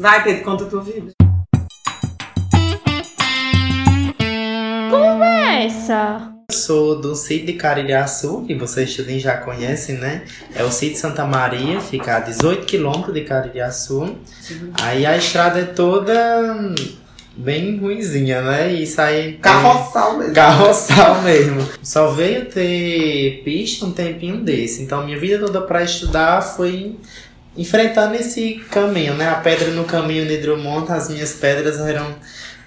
Vai, Pedro, conta a tua vida. Como é essa? Eu sou do sítio de Carilhaçu, que vocês também já conhecem, né? É o sítio Santa Maria, fica a 18 quilômetros de Carilhaçu. Aí a estrada é toda bem ruinzinha, né? E isso aí. Carroçal mesmo. Carroçal mesmo. Só veio ter pista um tempinho desse. Então minha vida toda pra estudar foi enfrentando esse caminho, né? A pedra no caminho de Drummond, as minhas pedras eram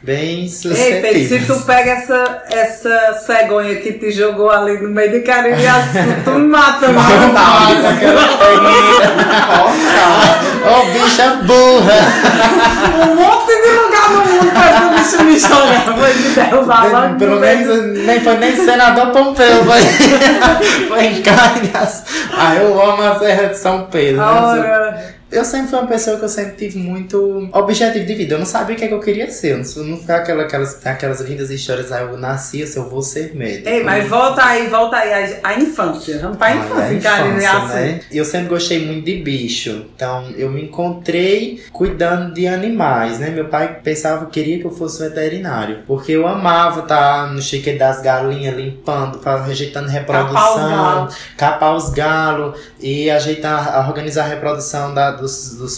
bem Ei. Pedro, se tu pega essa, essa cegonha que te jogou ali no meio de Caririaçu, tu me mata, mano. Ô, bicha burra! Um monte de lugar no mundo pra esse bicho me jogar. Foi me derrubar logo. Pelo menos nem foi nem senador Pompeu, foi, foi em Cargas. Ah, eu amo a Serra de São Pedro. né? Eu sempre fui uma pessoa que eu sempre tive muito objetivo de vida. Eu não sabia o que, é que eu queria ser. Eu não, foi aquela, aquelas, aquelas lindas histórias, ah, eu nasci, sou- eu vou ser médico. Ei, mas volta aí, volta aí, a, a infância. Vamos pra Ah, infância, é Caririaçu. né? E Eu sempre gostei muito de bicho. Então eu me encontrei cuidando de animais, né? Meu pai pensava, queria que eu fosse veterinário. Porque eu amava estar no chiqueiro das galinhas, limpando, ajeitando reprodução, galos. capar os galos e ajeitar, organizar a reprodução da- dos, dos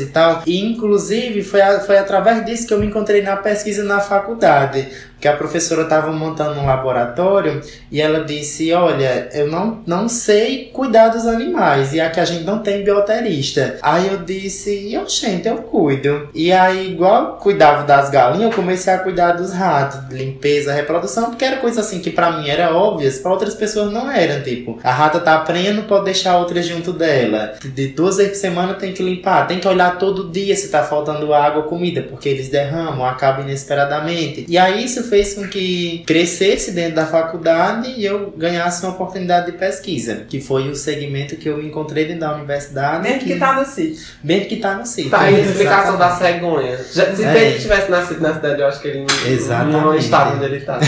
e tal. E inclusive foi, a- foi através disso que eu me encontrei na pesquisa na faculdade. Que a professora estava montando um laboratório e ela disse: Olha, eu não, não sei cuidar dos animais, e aqui a gente não tem bioterista. Aí eu disse: Eu, gente, eu cuido. E aí, igual cuidava das galinhas, eu comecei a cuidar dos ratos, limpeza, reprodução, porque era coisa assim que pra mim era óbvias, pra outras pessoas não eram. Tipo, a rata tá prenha, não pode deixar outra junto dela. De duas vezes por semana tem que limpar, tem que olhar todo dia se tá faltando água ou comida, porque eles derramam, acabam inesperadamente. E aí isso fez com que crescesse dentro da faculdade e eu ganhasse uma oportunidade de pesquisa, que foi o segmento que eu encontrei dentro da universidade. Mesmo que tá no sítio. Mesmo que tá no sítio. Tá aí a explicação da cegonha. Já, se É. Pedro tivesse nascido na cidade, eu acho que ele não- Exatamente. não estava onde ele está.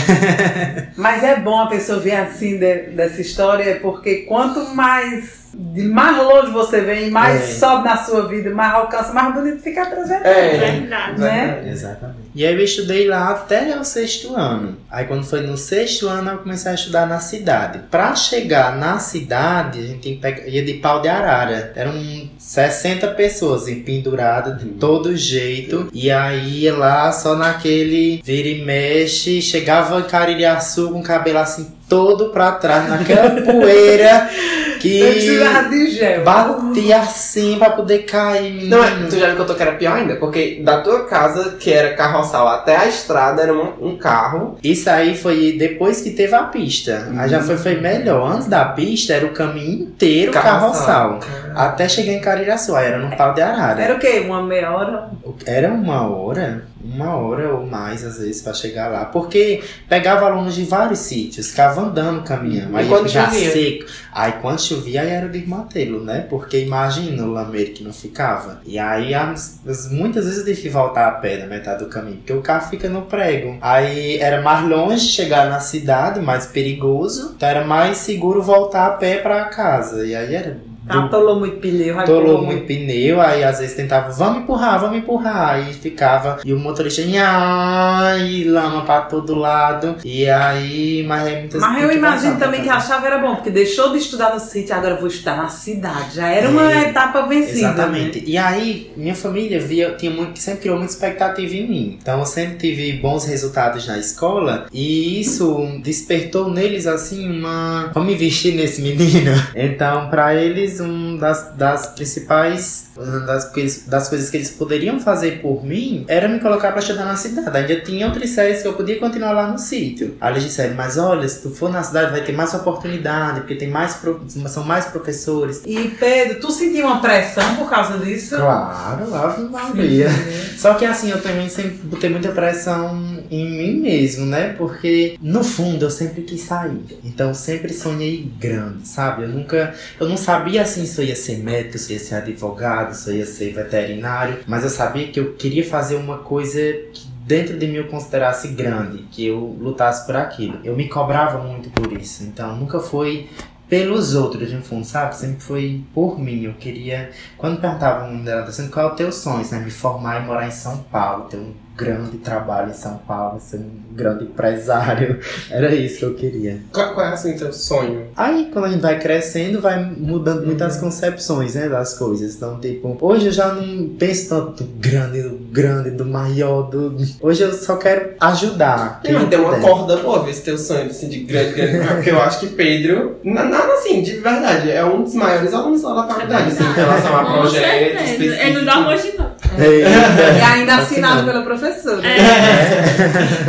Mas é bom a pessoa ver assim de- dessa história, porque quanto mais. De mais longe você vem, mais É. sobe na sua vida, mais alcança, mais bonito fica a trajetória. É. Verdade. Né? Exatamente. E aí eu estudei lá até o sexto ano. Aí quando foi no sexto ano eu comecei a estudar na cidade. Pra chegar na cidade, a gente ia de pau de arara. Eram 60 pessoas penduradas de todo jeito. E aí ia lá só naquele vira e mexe. Chegava em Caririaçu com o cabelo assim todo pra trás, naquela poeira Eu que precisava de gel. batia assim pra poder cair. Não, é, tu já me contou que era pior ainda? Porque da tua casa, que era carroçal, até a estrada era um, um carro. Isso aí foi depois que teve a pista. Aí já foi, foi melhor. Antes da pista era o caminho inteiro carroçal. Até chegar em Cariraçu, aí era no pau de arara. Era o quê? Uma meia hora? Era uma hora, uma hora ou mais às vezes pra chegar lá. Porque pegava alunos de vários sítios, ficava andando caminhando. E Aí quando já chovia? seco. Aí quando chovia era desmantelo, né? Porque imagina o lameiro que não ficava. E aí as- as- muitas vezes eu tive que voltar a pé na metade do caminho, porque o carro fica no prego. Aí era mais longe chegar na cidade, mais perigoso. Então era mais seguro voltar a pé pra casa. E aí era Atolou muito pneu. Atolou muito pneu, aí às vezes tentava, vamos empurrar, vamos empurrar, aí ficava, e o motorista, e lama pra todo lado, e aí, mas é muitas Mas eu imagino também que fazer. achava era bom, porque deixou de estudar no sítio, agora vou estudar na cidade. Já era uma É, etapa vencida. Exatamente. E aí, minha família via, tinha muito, sempre criou muita expectativa em mim. Então, eu sempre tive bons resultados na escola e isso despertou neles, assim, uma. Vamos investir nesse menino. Então, pra eles, um das, das principais. Das, das coisas que eles poderiam fazer por mim era me colocar pra estudar na cidade. Ainda tinha outras séries que eu podia continuar lá no sítio. Aí eles disseram, mas olha, se tu for na cidade vai ter mais oportunidade, porque tem mais são mais professores. E Pedro, tu sentiu uma pressão por causa disso? Claro, Ave Maria. Só que assim, eu também sempre botei muita pressão em mim mesmo, né? Porque no fundo eu sempre quis sair. Então sempre sonhei grande, sabe? Eu nunca. Eu não sabia assim se eu ia ser médico, se eu ia ser advogado, se eu ia ser veterinário. Mas eu sabia que eu queria fazer uma coisa que dentro de mim eu considerasse grande, que eu lutasse por aquilo. Eu me cobrava muito por isso. Então nunca foi pelos outros, no fundo, sabe? Sempre foi por mim. Eu queria. Quando perguntavam um dela, assim, qual é o teu sonho? Né? Me formar e morar em São Paulo, ter um grande trabalho em São Paulo, ser um grande empresário. Era isso que eu queria. Qual, qual é assim teu sonho? Aí, quando a gente vai crescendo, vai mudando muitas concepções, né, das coisas. Então, tipo, hoje eu já não penso tanto do grande, do grande, do maior, do... Hoje eu só quero ajudar. quem Não, tem uma corda boa ver esse teu sonho assim, de grande, grande. Porque eu acho que Pedro, na- nada assim, de verdade, é um dos maiores alunos lá da faculdade, assim, em relação a projetos. Ele não dá hoje E ainda que assinado pelo professor. É.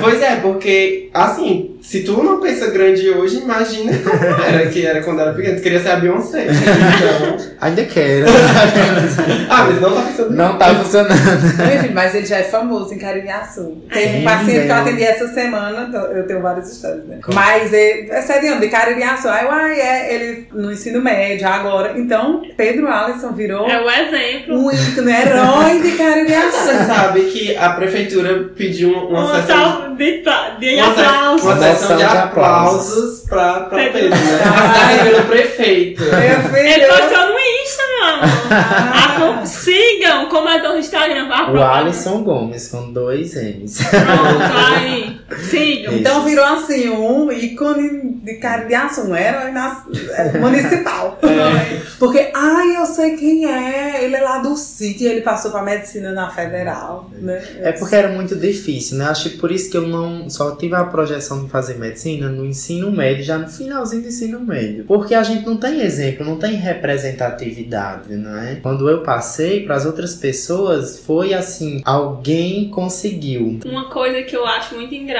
Pois é, porque, assim, se tu não pensa grande hoje, imagina como era que era quando era pequeno. Tu queria ser a Beyoncé. Então... Ainda quero. Ah, mas não tá pensando Não tá funcionando. Enfim, mas ele já é famoso em Caririaçu. Tem Sim, um paciente que eu atendi essa semana, eu tenho várias histórias, né? Como? Mas é, é sério, de Caririaçu. Aí, uai, é, ele no ensino médio agora. Então, Pedro Alisson virou É o exemplo. um ícone, herói de Você Caririaçu. sabe que a prefeitura pediu uma, uma Um sessão de, de uma, se- aplausos. uma Uma sessão de sessão de aplausos pra, pra Pedro. Né? Assinada pelo prefeito. Ele postou no Insta, meu amor. Ah, Sigam, como é do Instagram. O Alisson Gomes com dois M's. Pronto, aí. Sigam. Então virou assim um ícone de Caririaçu, um herói nas- é, municipal. Porque, ai, eu sei quem é. Ele é lá do sítio, ele passou pra medicina na federal, né? É porque era muito difícil, né? Acho que por isso que eu não só tive a projeção de fazer medicina no ensino médio, já no finalzinho do ensino médio. Porque a gente não tem exemplo, não tem representatividade, não é? Quando eu passei para as outras pessoas, foi assim: alguém conseguiu. Uma coisa que eu acho muito engraçada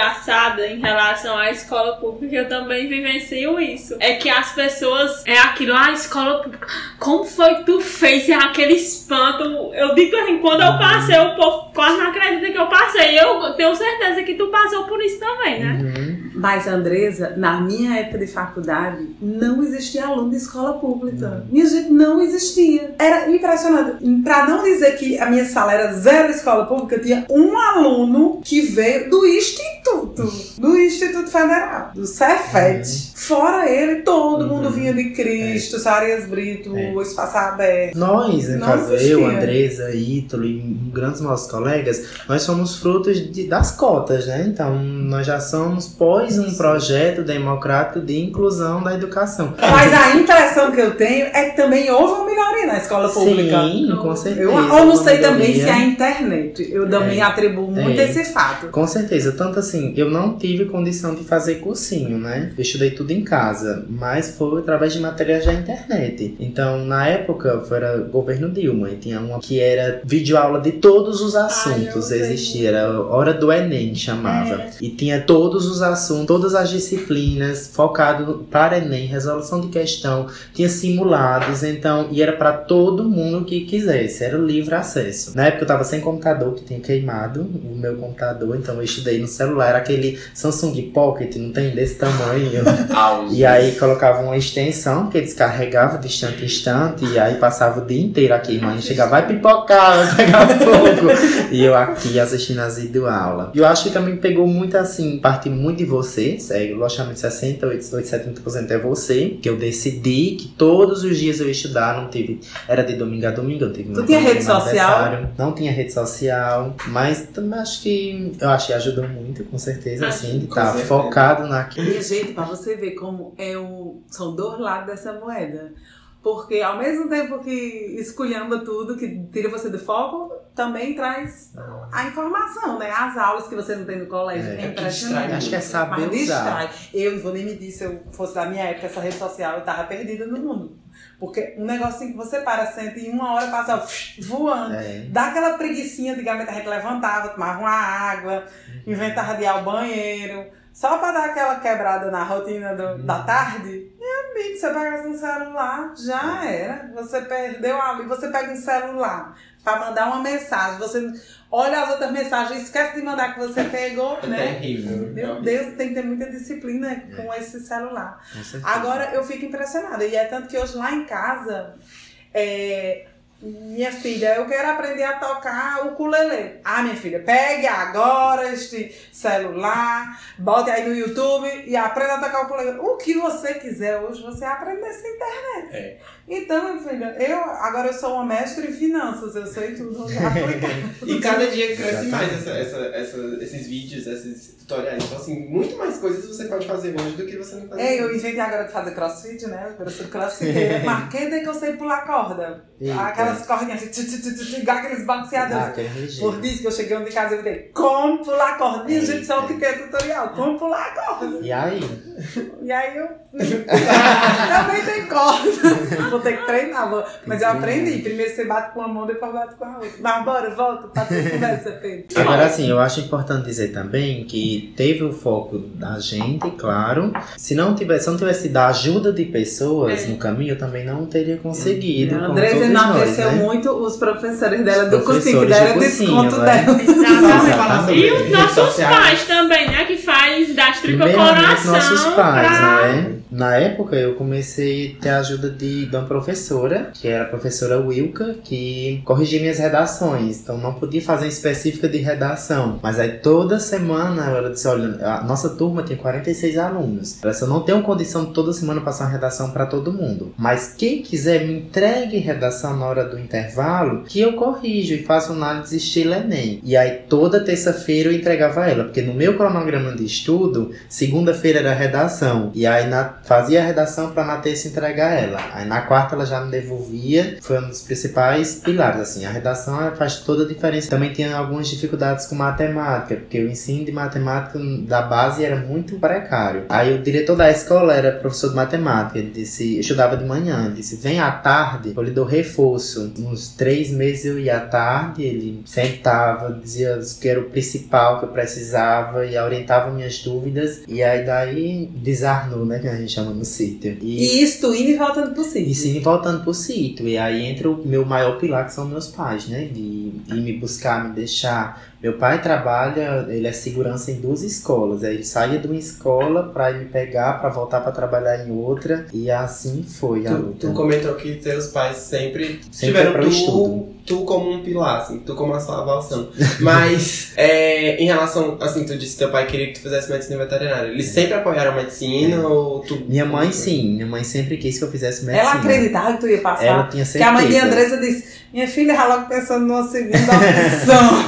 em relação à escola pública, eu também vivencio isso. É que as pessoas. É aquilo, ah, escola pública. Como foi que tu fez? É aquele espanto. Eu digo assim, quando eu passei, o povo quase não acredita que eu passei. Eu tenho certeza que tu passou por isso também, né? Uhum. Mas, Andresa, na minha época de faculdade, não existia aluno de escola pública. Minha gente não existia. Era impressionante. Pra não dizer que a minha sala era zero escola pública, tinha um aluno que veio do Instituto, do Instituto Federal, do Cefet. Fora ele, todo Uhum. mundo vinha de Cristo, Sarias Brito, É. Espaço Aberto. Nós, Não caso eu, Andresa, Ítalo e grandes nossos colegas, nós somos frutos de- das cotas, né? Então, nós já somos pós um projeto democrático de inclusão da educação. Mas a impressão que eu tenho é que também houve uma melhoria na escola pública. Sim, com certeza. Eu, eu não sei também se é a internet. Eu também atribuo muito É. esse fato. Com certeza, tanto assim, eu não tive condição de fazer cursinho, né? Eu estudei tudo em casa, mas foi através de materiais da internet. Então, na época, era governo Dilma, e tinha uma que era videoaula de todos os assuntos, sei. existia, era Hora do Enem, chamava. É. E tinha todos os assuntos, todas as disciplinas, focado para Enem, resolução de questão, tinha simulados, então, e era para todo mundo que quisesse, era livre acesso. Na época eu tava sem computador, que tinha queimado o meu computador, então eu estudei no celular, era aquele Samsung Pocket, não tem desse tamanho. E aí colocava uma extensão que descarregava de instante em instante, e aí passava o dia inteiro aqui, mãe chegava, vai pipocar, vai pegar fogo. e eu aqui assistindo as videoaulas. E eu acho que também pegou muito assim, parte muito de você, sério, logicamente 60, 80, 70% é você, que eu decidi que todos os dias eu ia estudar, não tive, era de domingo a domingo, eu tive Tu tinha rede social? Não tinha rede social, mas também acho que, eu acho que ajudou muito, com certeza, assim, de estar certeza. focado naquilo. Minha gente, pra você ver como é o... são dois lados dessa moeda. Porque ao mesmo tempo que esculhamba tudo, que tira você do foco, também traz a informação, né? As aulas que você não tem no colégio. É. É, que impressionante. distrai Acho que é saber Mas usar. distrai. Eu não vou nem me dizer se eu fosse da minha época, essa rede social, eu tava perdida no mundo. Porque um negocinho que você para, senta e em uma hora passa voando. É. Dá aquela preguicinha, antigamente a gente levantava, tomava uma água, inventava de ir ao banheiro, só pra dar aquela quebrada na rotina do- da tarde. Você pega um celular, já era. Você perdeu ali, você pega um celular pra mandar uma mensagem, você olha as outras mensagens, esquece de mandar que você pegou, É né? terrível. Meu Deus, tem que ter muita disciplina com esse celular. Com. Agora eu fico impressionada. E é tanto que hoje lá em casa, é, Minha filha, eu quero aprender a tocar o ukulele. Ah, minha filha, pegue agora este celular, bote aí no YouTube e aprenda a tocar o ukulele. O que você quiser hoje, você aprende nessa internet. É. Então, minha filha, eu agora eu sou uma mestre em finanças, eu sei tudo. E cada dia cresce Exatamente. mais essa, essa, essa- esses vídeos, esses tutoriais. Então, assim, muito mais coisas você pode fazer hoje do que você não fazia. É, eu inventei agora de fazer crossfit, né? Agora eu sou crossfiteira. Mas quem tem que eu sei pular corda? Eita. Aquelas cordinhas assim, tchu, tchu, igual aqueles Ah, balanceadores. aquele Por isso que eu cheguei em casa e falei, como pular corda? Minha gente, só o que tem é tutorial, como pular corda. E aí? E aí eu também tem corda. Vou ter que treinar, vou- mas eu aprendi. Primeiro você bate com uma mão, depois bate com a outra. Mas bora, volta pra tua conversa, Pedro. Agora, assim, eu acho importante dizer também que teve o foco da gente, claro. Se não tivesse, se não tivesse da ajuda de pessoas É. no caminho, eu também não teria conseguido. A todos enalteceu né? muito os professores dela Os do cursinho, que deram desconto né? dela. Exatamente. Exatamente. E os nossos pais também, né? Que faz das tripas Primeiramente, coração. nossos pais, pra- não é? Na época, eu comecei a ter a ajuda de, de uma professora, que era a professora Wilka, que corrigia minhas redações. Então, não podia fazer específica de redação. Mas aí, toda semana, ela disse, olha, a nossa turma tem 46 alunos. Ela disse, eu não tenho condição de toda semana passar uma redação para todo mundo. Mas quem quiser, me entregue redação na hora do intervalo, que eu corrijo e faço análise estilo Enem. E aí, toda terça-feira eu entregava ela, porque no meu cronograma de estudo, segunda-feira era redação. E aí na- fazia a redação para na terça entregar ela. Aí na quarta ela já me devolvia. Foi um dos principais pilares, assim. A redação faz toda a diferença. Também tinha algumas dificuldades com matemática, porque o ensino de matemática da base era muito precário. Aí o diretor da escola era professor de matemática. Ele disse, eu estudava de manhã, ele disse, vem à tarde, eu lhe dou reforço. Uns três meses eu ia à tarde, ele sentava, dizia que era o principal que eu precisava e orientava minhas dúvidas. E aí daí desarnou, né, que a gente chama no sítio. E, E isto indo e voltando pro sítio. e sim, voltando pro sítio. E aí entra o meu maior pilar, que são meus pais, né? De ir me buscar, me deixar. Meu pai trabalha, ele é segurança em duas escolas. Aí ele saía de uma escola pra ir me pegar, pra voltar pra trabalhar em outra. E assim foi a Tu, luta. tu comentou que teus pais sempre, Sempre tiveram para tu, estudo. tu como um pilar, assim, tu como a salvação. Mas, é, em relação, assim, tu disse que teu pai queria que tu fizesse medicina veterinária. Eles sempre apoiaram a medicina ou tu... Minha mãe sim, minha mãe sempre quis que eu fizesse medicina. Ela acreditava que tu ia passar. Ela tinha que certeza. a mãe de Andressa disse, minha filha já logo pensando numa segunda opção.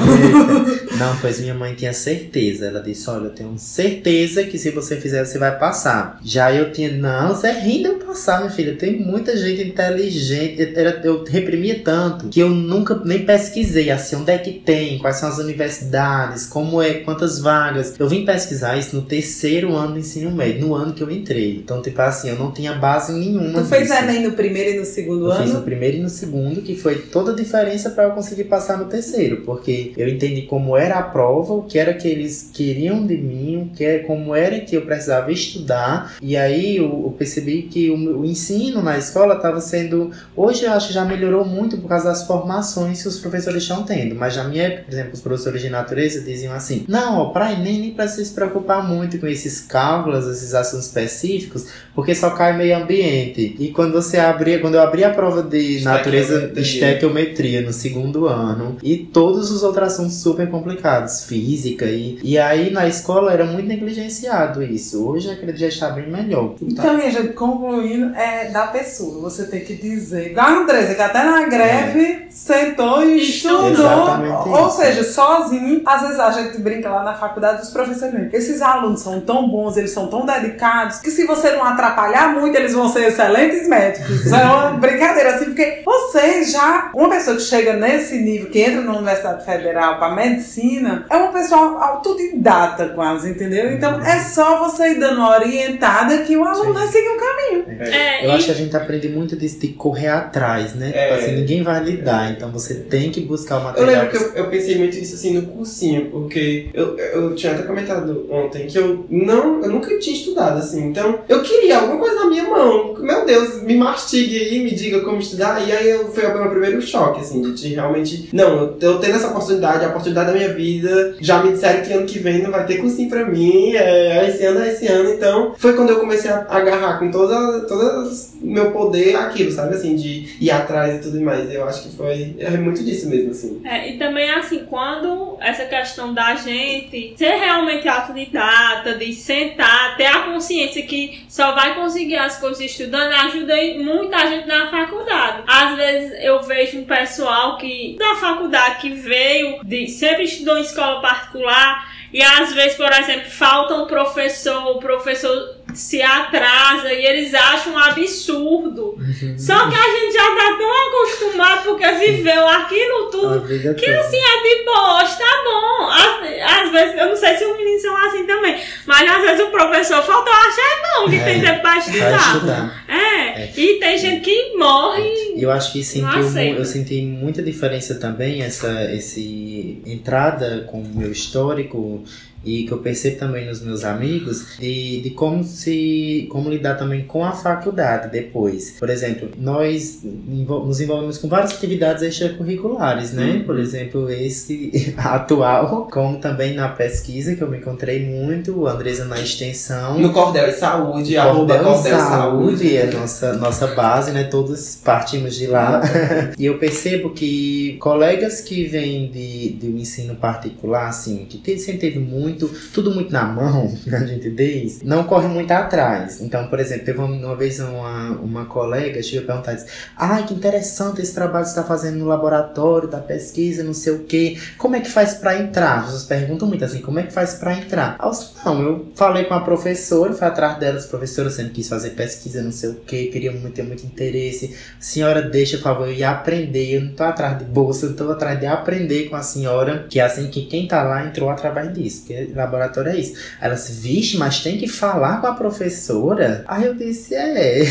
Não, pois minha mãe tinha certeza. Ela disse: Olha, eu tenho certeza que se você fizer, você vai passar. Já eu tinha, não, você é rindo passar, minha filha. Tem muita gente inteligente. Eu, reprimia tanto que eu nunca nem pesquisei assim, onde é que tem, quais são as universidades, como é, quantas vagas. Eu vim pesquisar isso no terceiro ano do ensino médio, no ano que eu entrei. Então, tipo assim, eu não tinha base nenhuma. tu fez disso. Enem no primeiro e no segundo Eu fiz no ano? primeiro e no segundo, que foi toda a diferença para eu conseguir passar no terceiro, porque eu entendi como era a prova, o que era que eles queriam de mim, o que era, como era que eu precisava estudar, e aí eu, eu percebi que o, o ensino na escola estava sendo. Hoje eu acho que já melhorou muito por causa das formações que os professores estão tendo, mas na minha época, por exemplo, os professores de natureza diziam assim: não, ó, para Enem nem precisa se preocupar muito com esses cálculos, esses assuntos específicos, porque só cai meio ambiente. E quando você abria, quando eu abri a prova de natureza Estequiometria. no segundo ano e todos os outros assuntos super complicados, física e e aí na escola era muito negligenciado isso. Hoje eu acredito já está bem melhor. Então, minha gente, concluindo, é da pessoa. Você tem que dizer. Igual a Andressa, que até na greve sentou e estudou. Exatamente Ou isso. seja, sozinho. Às vezes a gente brinca lá na faculdade dos professores. Esses alunos são tão bons, eles são tão dedicados, que se você não atrapalhar muito, eles vão ser excelentes médicos. É uma brincadeira, assim, porque vocês já. Uma pessoa que chega nesse nível, que entra na Universidade Federal para medicina, é uma pessoa autodidata, quase, entendeu? Então é só você ir dando uma orientada que o aluno vai seguir um caminho. É, Eu e- acho que a gente aprende muito disso de correr atrás, né? É. Tipo assim, ninguém vai lhe dar, então você tem que buscar o Eu material. lembro que eu, eu pensei muito isso assim no cursinho, porque eu, eu tinha até comentado ontem que eu não, eu nunca tinha estudado assim, então eu queria alguma coisa na minha mão. Meu Deus, me mastigue aí, me diga como estudar. E aí eu, foi o meu primeiro choque, assim, de, de realmente, não, eu, eu tendo essa oportunidade, a oportunidade da minha vida. Já me disseram que ano que vem não vai ter cursinho pra mim, é, esse ano é esse ano. Então, foi quando eu comecei a agarrar com toda, todo o meu poder aquilo, sabe? Assim, de ir atrás e tudo mais. Eu acho que foi é muito disso mesmo, assim. É, e também assim, quando essa questão da gente ser realmente autodidata, de sentar, ter a consciência que só vai conseguir as coisas estudando, ajuda muita gente na faculdade. Às vezes eu vejo um pessoal que da faculdade que veio, de, sempre estudou em escola particular, e às vezes, por exemplo, falta um professor, o professor se atrasa e eles acham um absurdo. Uhum. Só que a gente já tá tão acostumado porque viveu aquilo tudo que toda. assim é de boa, tá bom. Às, às vezes, eu não sei se os meninos são assim também, mas às vezes o professor faltou, acha é bom que É, tem tempo pra estudar. estudar. É, e tem gente que morre. E eu acho que aceita. eu senti muita diferença também, essa esse entrada com o meu histórico e que eu percebo também nos meus amigos de, de como se como lidar também com a faculdade depois. Por exemplo, nós nos envolvemos com várias atividades extracurriculares, né? Uhum. Por exemplo, esse atual, como também na pesquisa que eu me encontrei muito, a Andresa na extensão. No Cordel e Saúde, arroba Cordel Cordel e Saúde. Saúde é nossa, nossa base, né? Todos partimos de lá. e eu percebo que colegas que vêm de, de um ensino particular, assim, que sempre teve muito, tudo muito na mão, a gente diz, não corre muito atrás. Então, por exemplo, teve uma, uma vez uma, uma colega chegou a perguntar, disse, ai, que interessante esse trabalho que você está fazendo no laboratório, da pesquisa, não sei o quê. Como é que faz para entrar? Vocês perguntam muito assim, como é que faz para entrar? Eu disse, não, eu falei com a professora, fui atrás delas, professora, não quis fazer pesquisa, não sei o quê, queria muito, ter muito interesse. Senhora, deixa, por favor, eu ia aprender, eu não tô atrás de bolsa, eu tô atrás de aprender com a senhora, que é assim que quem tá lá entrou através disso, porque laboratório é isso. Ela disse, vixe, mas tem que falar com a professora? Aí eu disse, é.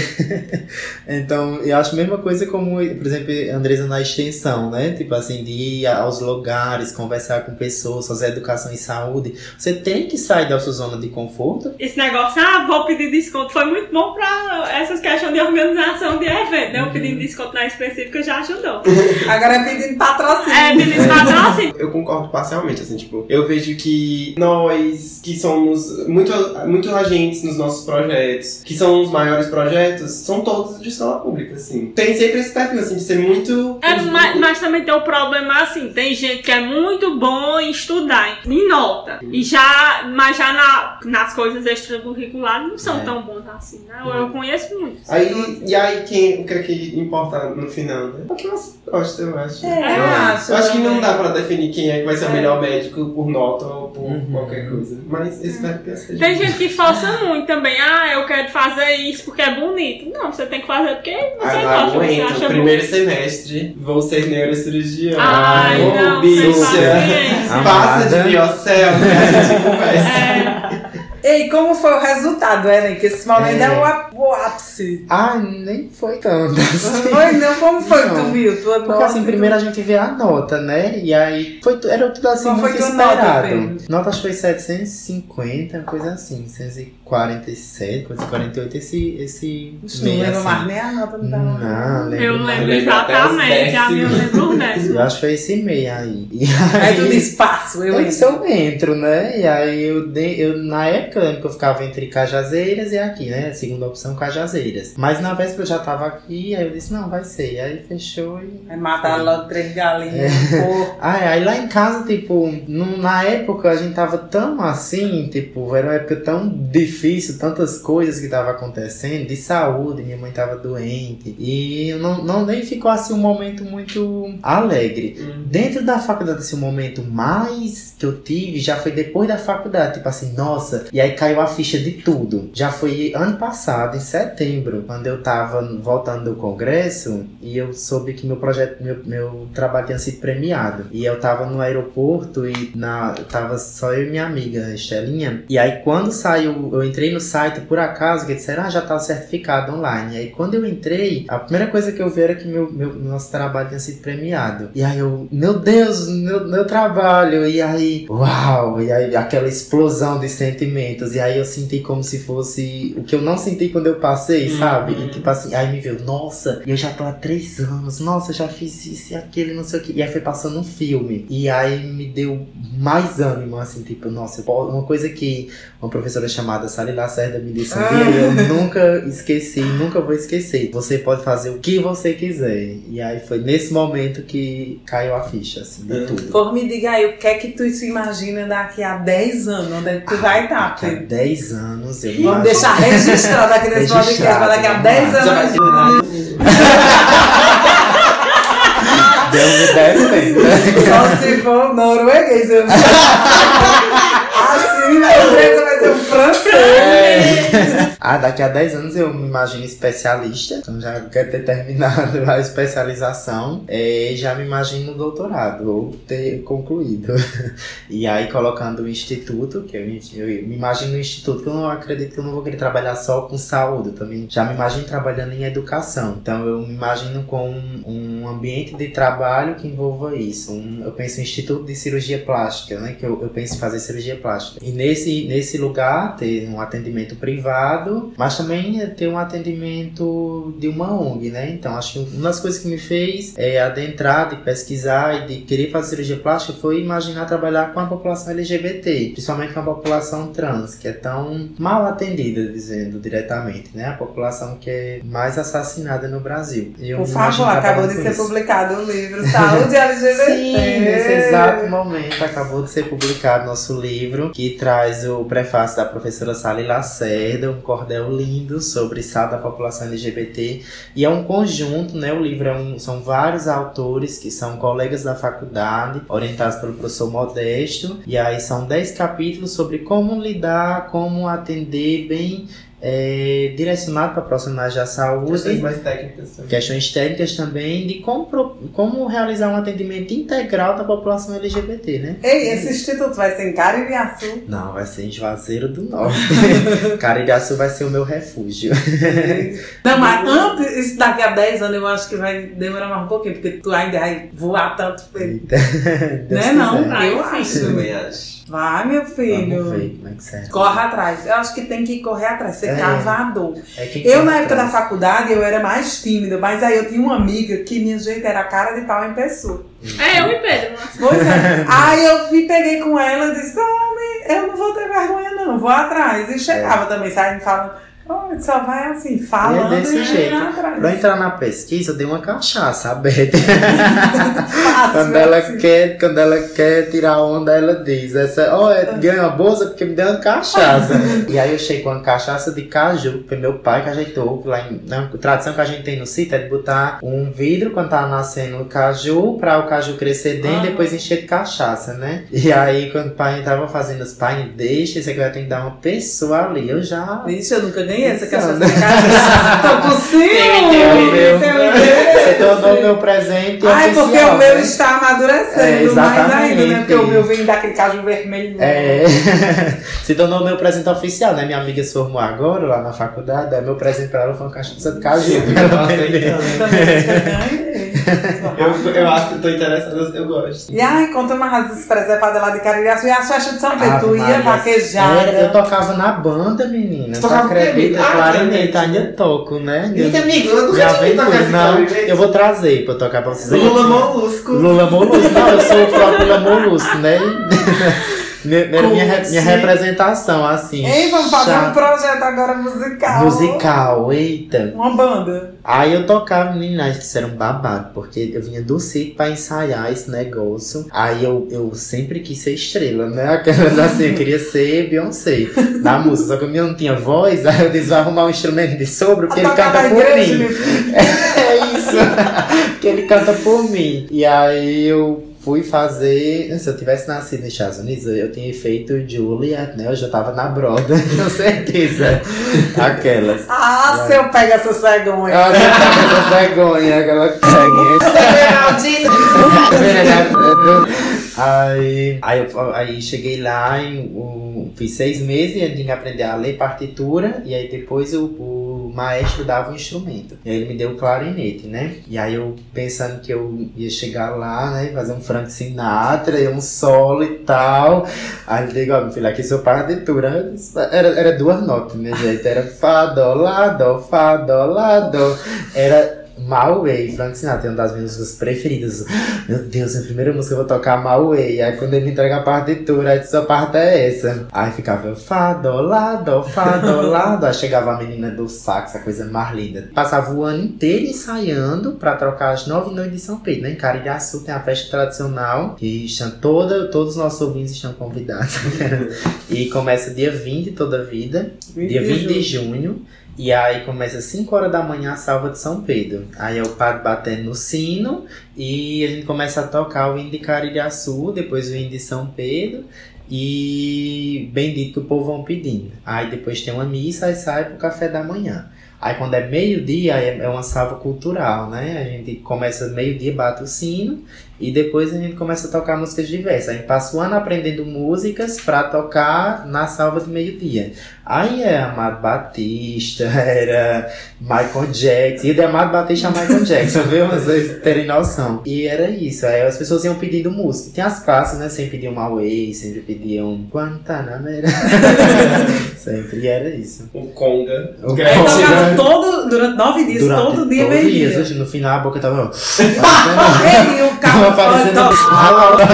então, eu acho a mesma coisa como, por exemplo, Andresa na extensão, né? Tipo assim, de ir aos lugares, conversar com pessoas, fazer educação e saúde. Você tem que sair da sua zona de conforto. Esse negócio, ah, vou pedir desconto, foi muito bom pra essas questões de organização de evento, né? O pedindo desconto na específica já ajudou. Agora é pedindo patrocínio. É, pedir patrocínio. Eu concordo parcialmente, assim, tipo, eu vejo que nós, que somos muito, muito agentes nos nossos projetos, que são os maiores projetos, são todos de escola pública, assim. Tem sempre esse perfil, assim, de ser muito... É, mas, mas também tem o problema assim, tem gente que é muito bom em estudar, em nota. E já, mas já na, nas coisas extracurriculares não são É. tão bons assim, né? Eu, eu conheço muito. Aí, e aí, quem, o que é que importa no final, né? O que você gosta, eu acho. É, eu É. acho. Eu acho que não dá pra definir quem é que vai ser o É. melhor médico por nota ou por Uhum. qualquer coisa. Mas espero que seja. Tem gente que força muito também. Ah, eu quero fazer isso porque é bonito. Não, você tem que fazer porque você Ah, não gosta, você acha Primeiro bonito. semestre, vou ser neurocirurgião. Ai, Ô, não, bicha. Passa de biocel, né? A gente conversa. É, Ei, como foi o resultado, Ellen? Que esse momento é, É. o, o ápice. Ah, nem foi tanto. assim. Foi, não? Como foi que tu Não. viu? Tua Porque nota, assim, tu- primeiro a gente vê a nota, né? E aí foi, era tudo assim foi muito nota, esperado. Pedro? Nota acho que foi 750, coisa assim, 147, coisa 48, esse, esse Ixi, Não meio lembro assim. mais nem a nota não tava. Não, lembro eu mais. lembro exatamente. A minha eu lembro os décimos. Eu acho que foi esse meio aí. E Aí tu disse passo, eu Eu entro. eu entro, né? E aí eu, dei, eu na época eu eu ficava entre Cajazeiras e aqui, né? Segunda opção, Cajazeiras. Mas na véspera eu já tava aqui, aí eu disse, não, vai ser. E aí fechou e. Aí mataram logo três galinhas, É. um porco. Ai, aí lá em casa, tipo, num- na época a gente tava tão assim, tipo, era uma época tão difícil, tantas coisas que tava acontecendo, de saúde, minha mãe tava doente. E não, não nem ficou assim um momento muito alegre. Hum. Dentro da faculdade, assim, o momento mais que eu tive já foi depois da faculdade. Tipo assim, nossa, e aí caiu a ficha de tudo. Já foi ano passado, em setembro, quando eu tava voltando do congresso e eu soube que meu projeto, meu, meu trabalho tinha sido premiado. E eu tava no aeroporto e na, tava só eu e minha amiga, Estelinha. E aí quando saiu, eu entrei no site por acaso, que disseram, ah, já tá certificado online. E aí quando eu entrei, a primeira coisa que eu vi era que meu, meu nosso trabalho tinha sido premiado. E aí eu, meu Deus, meu, meu trabalho. E aí, uau! E aí aquela explosão de sentimento. momentos. E aí eu senti como se fosse o que eu não senti quando eu passei, sabe? E tipo assim, aí me veio, nossa, eu já tô há três anos, nossa, já fiz isso e aquele, não sei o que. E aí foi passando um filme. E aí me deu mais ânimo, assim, tipo, nossa, uma coisa que uma professora chamada Sally Lacerda me disse um dia, eu nunca esqueci, nunca vou esquecer. Você pode fazer o que você quiser. E aí foi nesse momento que caiu a ficha, assim, de tudo. Por me diga aí, o que é que tu se imagina daqui a 10 anos? Onde é que tu vai estar? Daqui a 10 anos eu Vamos imagino- deixar registrado aqui nesse podcast pra daqui a vamos 10 lá. Já vai anos. Deus me defenda. Só se for norueguês. Eu... assim, na empresa ser um francês. Ah, daqui a 10 anos eu me imagino especialista. Então já quero ter terminado a especialização. É, já me imagino no doutorado, ou ter concluído. E aí colocando o instituto, que eu, eu me imagino no instituto, que eu não acredito que eu não vou querer trabalhar só com saúde. Eu também já me imagino trabalhando em educação. Então eu me imagino com um, um ambiente de trabalho que envolva isso. Um- eu penso em instituto de cirurgia plástica, né? Que eu, eu penso em fazer cirurgia plástica. E nesse, nesse lugar ter um atendimento privado, mas também ter um atendimento de uma ONG, né? Então acho que uma das coisas que me fez é, adentrar, de pesquisar e de querer fazer cirurgia plástica foi imaginar trabalhar com a população LGBT, principalmente com a população trans, que é tão mal atendida, dizendo diretamente, né? A população que é mais assassinada no Brasil. Eu Por favor, acabou de ser isso. publicado o livro Saúde LGBT. Sim, nesse exato momento acabou de ser publicado nosso livro, que traz o prefácio da professora Sally Lacerda, um cordel lindo sobre estado da população LGBT. E é um conjunto, né? O livro é um, são vários autores que são colegas da faculdade, orientados pelo professor Modesto. E aí são 10 capítulos sobre como lidar, como atender bem. É, direcionado para profissionais da saúde Questões mais técnicas. também. questões técnicas também de como, como realizar um atendimento integral da população LGBT, né? Ei, esse instituto vai ser em Caririaçu. Não, vai ser em Juazeiro do Norte. Caririaçu vai ser o meu refúgio. Não, mas antes, isso daqui a 10 anos eu acho que vai demorar mais um pouquinho, porque tu ainda vai voar tanto. Né, não? eu acho. Também acho. Vai, meu filho. Vamos ver como é que serve. Corre atrás. Eu acho que tem que correr atrás, ser É. cavador. É Eu, na época da atrás. faculdade, eu era mais tímida, mas aí eu tinha uma amiga que, minha gente, era cara de pau em pessoa. É, eu e Pedro. Pois é. aí eu me peguei com ela e disse: Homem, eu não vou ter vergonha, não, vou atrás. E chegava também, sabe, me falando. Oh, só vai assim, falando É desse e jeito. Pra entrar na pesquisa, eu dei uma cachaça, a Beth. Fácil, quando, ela assim. quer, quando ela quer tirar onda, ela diz: essa, oh, é, ganha uma bolsa porque me deu uma cachaça. e aí eu cheguei com uma cachaça de caju, que foi meu pai que ajeitou. Lá em, na tradição que a gente tem no sítio é de botar um vidro quando tá nascendo o caju, pra o caju crescer dentro Ah. e depois encher de cachaça, né? E aí, quando o pai tava fazendo os pais, deixa, isso aqui vai ter que dar uma pessoa ali. Eu já. Vixe, eu nunca ganhei essa Insano. cachaça de cachaça. Tô com ciúme. Você tornou meu presente Ai, oficial. porque o meu né? está amadurecendo É, mais exatamente. ainda, né? Porque o meu vem daquele caju vermelho. É, se tornou meu presente oficial, né? Minha amiga se formou agora lá na faculdade, aí meu presente pra ela foi uma cachaça de caju. Eu tô aceitando. Também. Eu, eu acho que eu tô interessado, eu gosto. E ai, conta uma razão despresepada lá de Caririaçu e as festas de São Pedro. Tu ia vaquejada. Era, eu tocava na banda, menina. Você Tu tocava acredita? Ah, Clarinete, ainda toco, né? Eita, amigo, eu Minha nunca visto tocar Não, clarinete. eu vou trazer pra tocar pra vocês. Lula Molusco. Lula Molusco. Não, eu sou o próprio Lula Molusco, né? Minha, minha, representação, assim. Ei, vamos fazer um projeto agora musical. Musical, eita. Uma banda. Aí eu tocava, meninas, que era um babado, porque eu vinha do sítio pra ensaiar esse negócio. Aí eu, eu sempre quis ser estrela, né? Aquelas assim, eu queria ser Beyoncé na música. Só que eu não tinha voz, aí eu disse, vou arrumar um instrumento de sobra, porque A ele canta por igreja, mim. filho. É isso. porque ele canta por mim. E aí eu fui fazer. Se eu tivesse nascido nos Estados Unidos, eu tinha feito Juliet, né? Eu já tava na broda, com certeza. Aquelas. Ah, se eu pego essa cegonha. Ela já tava essa vergonha, aquela caguinha. Aí, aí, eu, aí cheguei lá, em, um, fiz seis meses, eu tinha que aprender a ler partitura, e aí depois o maestro dava um instrumento. E aí ele me deu o clarinete, né? E aí eu pensando que eu ia chegar lá, né? Fazer um Frank Sinatra um solo e tal. Aí ele disse, ó, meu filho, aqui seu partitura. Era, era duas notas, né, gente? Era Fá, Dó, Lá, Dó, Fá, Dó, Lá, Dó. Era Malway, Frank Sinatra, é uma das minhas músicas preferidas. Meu Deus, a primeira música eu vou tocar Malway. Aí quando ele entrega a partitura, aí sua parte é essa. Aí ficava Lá, Dó. Aí chegava a menina do sax, a coisa mais linda. Passava o ano inteiro ensaiando pra trocar as nove noites de São Pedro, né? Em Caririaçu tem a festa tradicional, que estão toda, todos os nossos ouvintes estão convidados. e começa dia 20 toda a vida, dia 20 de junho. E aí começa às 5 horas da manhã a salva de São Pedro. Aí é o padre batendo no sino e a gente começa a tocar o hino de Caririaçu, depois o hino de São Pedro e bendito que o povo vão pedindo. Aí depois tem uma missa e sai pro café da manhã. Aí quando é meio-dia é uma salva cultural, né? A gente começa meio-dia, bate o sino e depois a gente começa a tocar músicas diversas. A gente passa o ano aprendendo músicas pra tocar na salva de meio-dia. Aí é Amado Batista, era Michael Jackson. E de Amado Batista a Michael Jackson, viu? Pra vocês terem noção. E era isso. Aí as pessoas iam pedindo música. Tem as classes, né? Sempre pediam Huawei, sempre pediam Guantanamera. sempre era isso. O Conga. O Aí Conga. tocava todo, durante nove dias, Durante todo dia, todos os meio dias. dia. Hoje, No final a boca tava. Ei, o Tava aparecendo. Olha,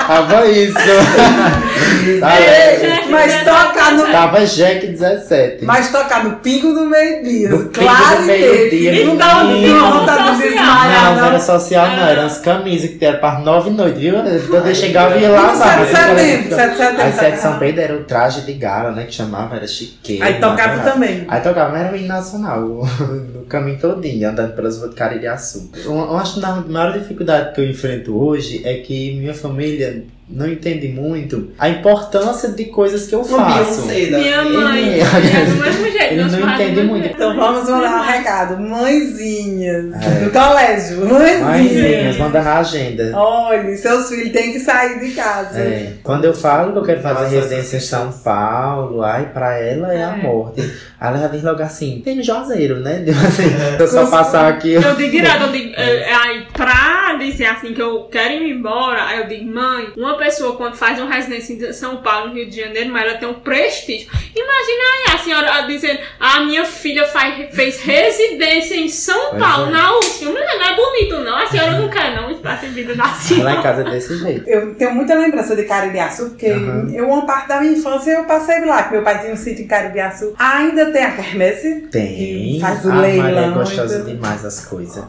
Tava isso. Ei, Mas tocar no, tava Jack 17. mas tocar no pingo do meio-dia. Claro do meio-dia, Não dá Social. desmaiar, Não, não era social, não. Eram as camisas que era para nove noites, viu? Quando eu chegava e ia lá. No 7 de setembro, 7 de setembro. Aí 7 de São Pedro era o traje de gala, né? Que chamava, era chiqueiro. Aí tocava também. Aí tocava, mas era o hino nacional, o, caminho todinho, andando pelas ruas de Caririaçu. Eu acho que a maior dificuldade que eu enfrento hoje é que minha família não entende muito a importância de coisas que eu faço. Beyoncé da Minha mãe Ele- é do mesmo jeito. ele não do entende muito. Então vamos mandar um recado. Mãezinhas, É. no colégio, Mãezinhas, mãezinhas. manda na agenda. Olha, seus filhos têm que sair de casa. É, quando eu falo que eu quero fazer Nossa, residência em São Paulo, ai, pra ela é a É. morte. Aí ela já diz logo assim, tem no Juazeiro, né? Assim, se eu só passar aqui. Eu digo direto, eu digo, é, aí, pra dizer assim que eu quero ir embora, aí eu digo, mãe, uma pessoa quando faz uma residência em São Paulo, no Rio de Janeiro, mas ela tem um prestígio. Imagina aí a senhora dizendo, a minha filha faz, fez residência em São Pois Paulo, é. na USP. Não, não é bonito, não. A senhora não quer, não, espaço de vida da Lá em senhora. casa é desse jeito. Eu tenho muita lembrança de Caririaçu, porque Aham. eu, uma parte da minha infância eu passei lá, que meu pai tinha um sítio em Caririaçu. Ainda tem a quermesse. Tem. Faz o a Maria é leilão, gostosa então. demais as coisas.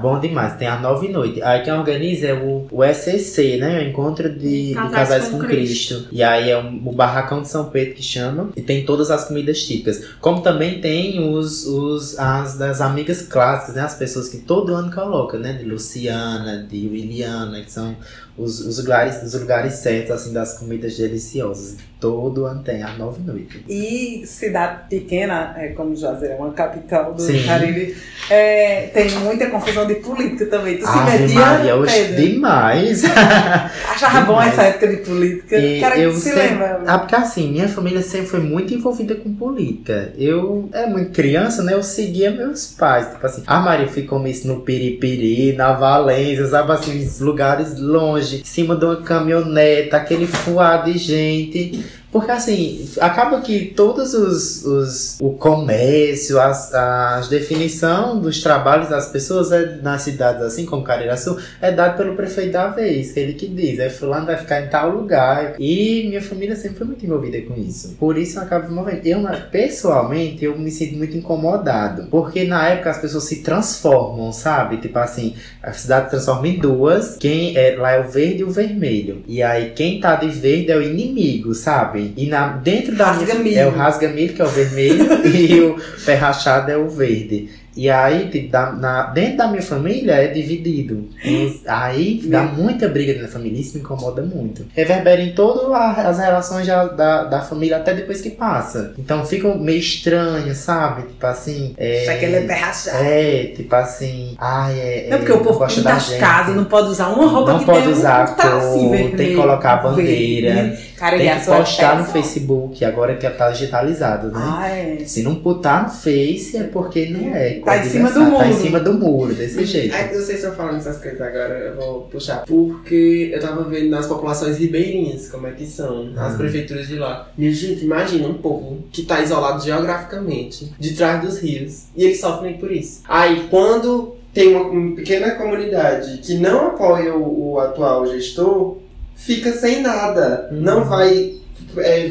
Bom demais. Tem a nove noite. Aí quem organiza é o, o SCC, né? O Encontro de, de Casais Casais com com Cristo. E aí é um- o Barracão de São Pedro que chama. E tem todas as comidas típicas. Como também tem os, os as das amigas clássicas, né? As pessoas que todo ano colocam, né? De Luciana, de Williana, que são os, os, lugares, os lugares certos, assim, das comidas deliciosas. Todo ano tem, às nove noites. E cidade pequena, é, como Juazeiro é uma capital do Sim. Cariri, é, tem muita confusão de política também. Tu se Ave metia, Maria, hoje demais. Achava bom demais. essa época de política. E Cara, eu que se sempre- lembra. Ah, porque assim, minha família sempre foi muito envolvida com política. Eu era muito criança, né? Eu seguia meus pais. Tipo assim, a Maria ficou isso no Piripiri, na Valência, sabe assim, lugares longe, em cima de uma caminhoneta, aquele fuar de gente. Porque assim, acaba que todos os, os o comércio, as, as definição dos trabalhos das pessoas é, nas cidades assim como Cariraçu é dado pelo prefeito da vez, que ele que diz, é fulano vai ficar em tal lugar. E minha família sempre foi muito envolvida com isso. Por isso eu acabo me movendo. Eu, pessoalmente, eu me sinto muito incomodado. Porque na época as pessoas se transformam, sabe? Tipo assim, a cidade transforma em duas. Quem é, lá é o verde e o vermelho. E aí quem tá de verde é o inimigo, sabe? E na, dentro da minha- Rasga-milho. é o rasga-milho, que é o vermelho, e o pé rachado é o verde. E aí, tipo, da- na, dentro da minha família é dividido. E aí dá muita briga dentro da família, isso me incomoda muito. Reverbera em todas as relações já da, da família até depois que passa. Então fica meio estranho, sabe? Tipo assim. É, Aquele é terra chata. é, tipo assim. Ai, é. Não, porque o povo gosta pinta da casas, não pode usar uma roupa Não que pode usar tracinho cor, vermelho, tem que colocar a bandeira. Cara, Tem ele que é postar no. Facebook, agora que tá digitalizado, né? Ah, é. Se não botar no Face é porque não é. Tá em cima do Tá muro. em cima do muro, desse jeito. Aí, vocês estão falando essas coisas agora, eu vou puxar. Porque eu tava vendo nas populações ribeirinhas como é que são, as Uhum. prefeituras de lá. Minha gente, imagina um povo que tá isolado geograficamente, de trás dos rios, e eles sofrem por isso. Aí, quando tem uma, uma pequena comunidade que não apoia o, o atual gestor, fica sem nada. Uhum. Não vai. é,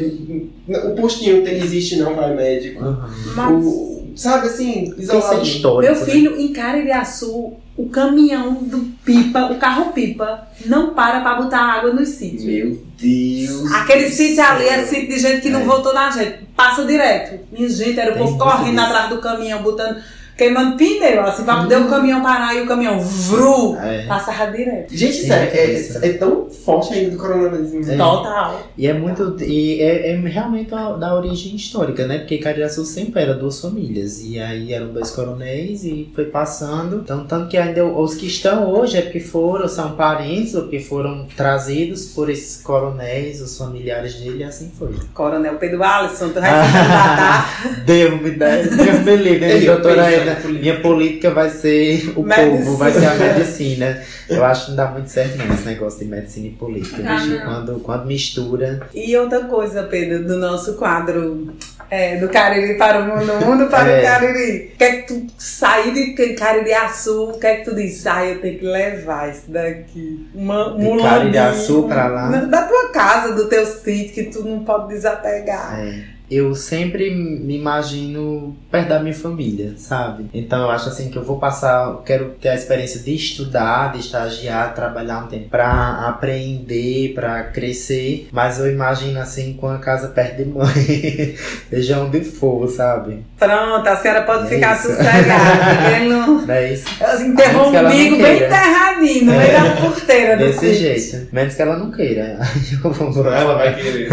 o postinho tem, existe, não vai médico. Uhum. Mas, O- sabe assim, é isolado. histórico. meu né? filho, em Caririaçu, o caminhão do pipa, o carro pipa, não para pra botar água nos sítios. Meu Deus. Aquele sítio ali é céu. sítio de gente que não É. votou na gente. Passa direto. Minha gente, era o Tem povo correndo atrás do caminhão, botando, queimando pneu, assim, pra poder o caminhão parar e o caminhão vru, É. passava direto. Gente, sério, disso, é, é tão forte ainda do coronavirus. É. Total. E é muito. E é, é realmente da, da origem histórica, né? Porque Cariaçu sempre era duas famílias. E aí eram dois coronéis e foi passando. Então, tanto que ainda os que estão hoje é porque foram, são parentes ou porque foram trazidos por esses coronéis, os familiares dele, e assim foi. Coronel Pedro Alisson, tu vai se candidatar. Deus me dá, Deus me livre, né, doutora Em política. Minha política vai ser o Medicina. povo, vai ser a medicina. Eu acho que não dá muito certo não, esse negócio de medicina e política. Ah, bicho. quando, quando mistura. E outra coisa, Pedro, do nosso quadro é, do Cariri para o mundo, mundo para É. o Cariri. O que é que tu sair de Caririaçu, o que é que tu diz? Ah, eu tenho que levar isso daqui. Uma, De um Caririaçu pra lá. Da tua casa, do teu sítio, que tu não pode desapegar. É, eu sempre me imagino perto da minha família, sabe? Então eu acho assim que eu vou passar, eu quero ter a experiência de estudar, de estagiar, trabalhar um tempo pra aprender, pra crescer, mas eu imagino assim com a casa perto de mãe, seja onde for, sabe? Pronto, a senhora pode É ficar isso. sossegada. Não. É isso? Enterrou não umbigo bem enterradinho, no meio É. da porteira do Desse sítio. jeito. Menos que ela não queira. Ela vai querer.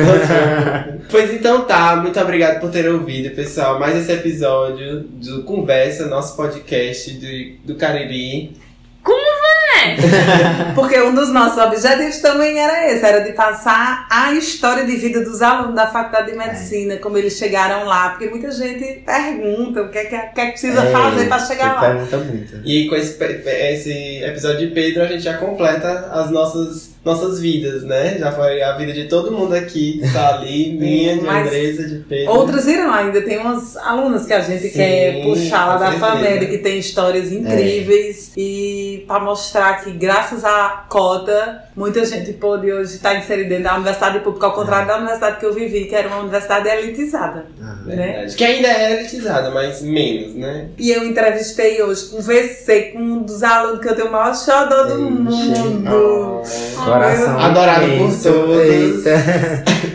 pois então tá, muito obrigado por terem ouvido, pessoal. Mais esse episódio do Conversa, nosso podcast de, do Cariri. Porque um dos nossos objetivos também era esse, era de passar a história de vida dos alunos da Faculdade de Medicina, como eles chegaram lá, porque muita gente pergunta o que é que, que, é que precisa É, fazer para chegar lá. pergunta muito. E com esse, esse episódio de Pedro, a gente já completa as nossas, nossas vidas, né? Já foi a vida de todo mundo aqui, que está ali, minha, de Mas Andressa, de Pedro. Outras irão ainda, tem umas alunas que a gente Sim, quer puxar lá da certeza. família, que tem histórias incríveis e para mostrar que graças à cota, muita gente pôde hoje estar inserida dentro da universidade pública, ao contrário da universidade que eu vivi, que era uma universidade elitizada. Ah, né? Verdade. Que ainda é elitizada, mas menos, né? E eu entrevistei hoje, conversei com um dos alunos que eu tenho o maior xodó do mundo. Coração Adorado por todos.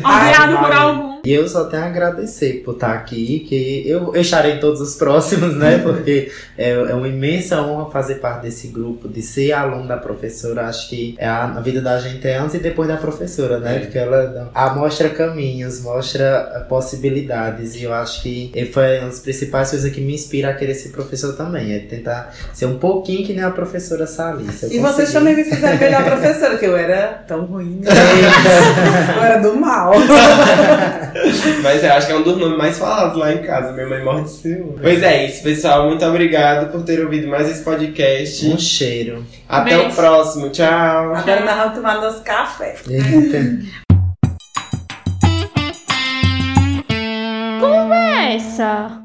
Obrigado por Maria. E eu só tenho a agradecer por estar aqui, que eu, eu estarei todos os próximos, né? Porque é, é uma imensa honra fazer parte desse grupo, de ser aluno da professora. Acho que é a, a vida da gente é antes e depois da professora, né? É. Porque ela a, mostra caminhos, mostra eh, possibilidades. E eu acho que eh, foi uma das principais coisas que me inspira a querer ser professor também. É tentar ser um pouquinho que nem a professora eu E vocês conseguir- também me fizeram melhor professora, que eu era tão ruim. né? eu era do mal. Mas eu acho que é um dos nomes mais falados lá em casa. Minha mãe morre de ciúme. Pois é isso, pessoal. Muito obrigado por ter ouvido mais esse podcast. Um cheiro. Até Beijo. o próximo. Tchau. Agora nós vamos tomar nosso café. Eita. Essa.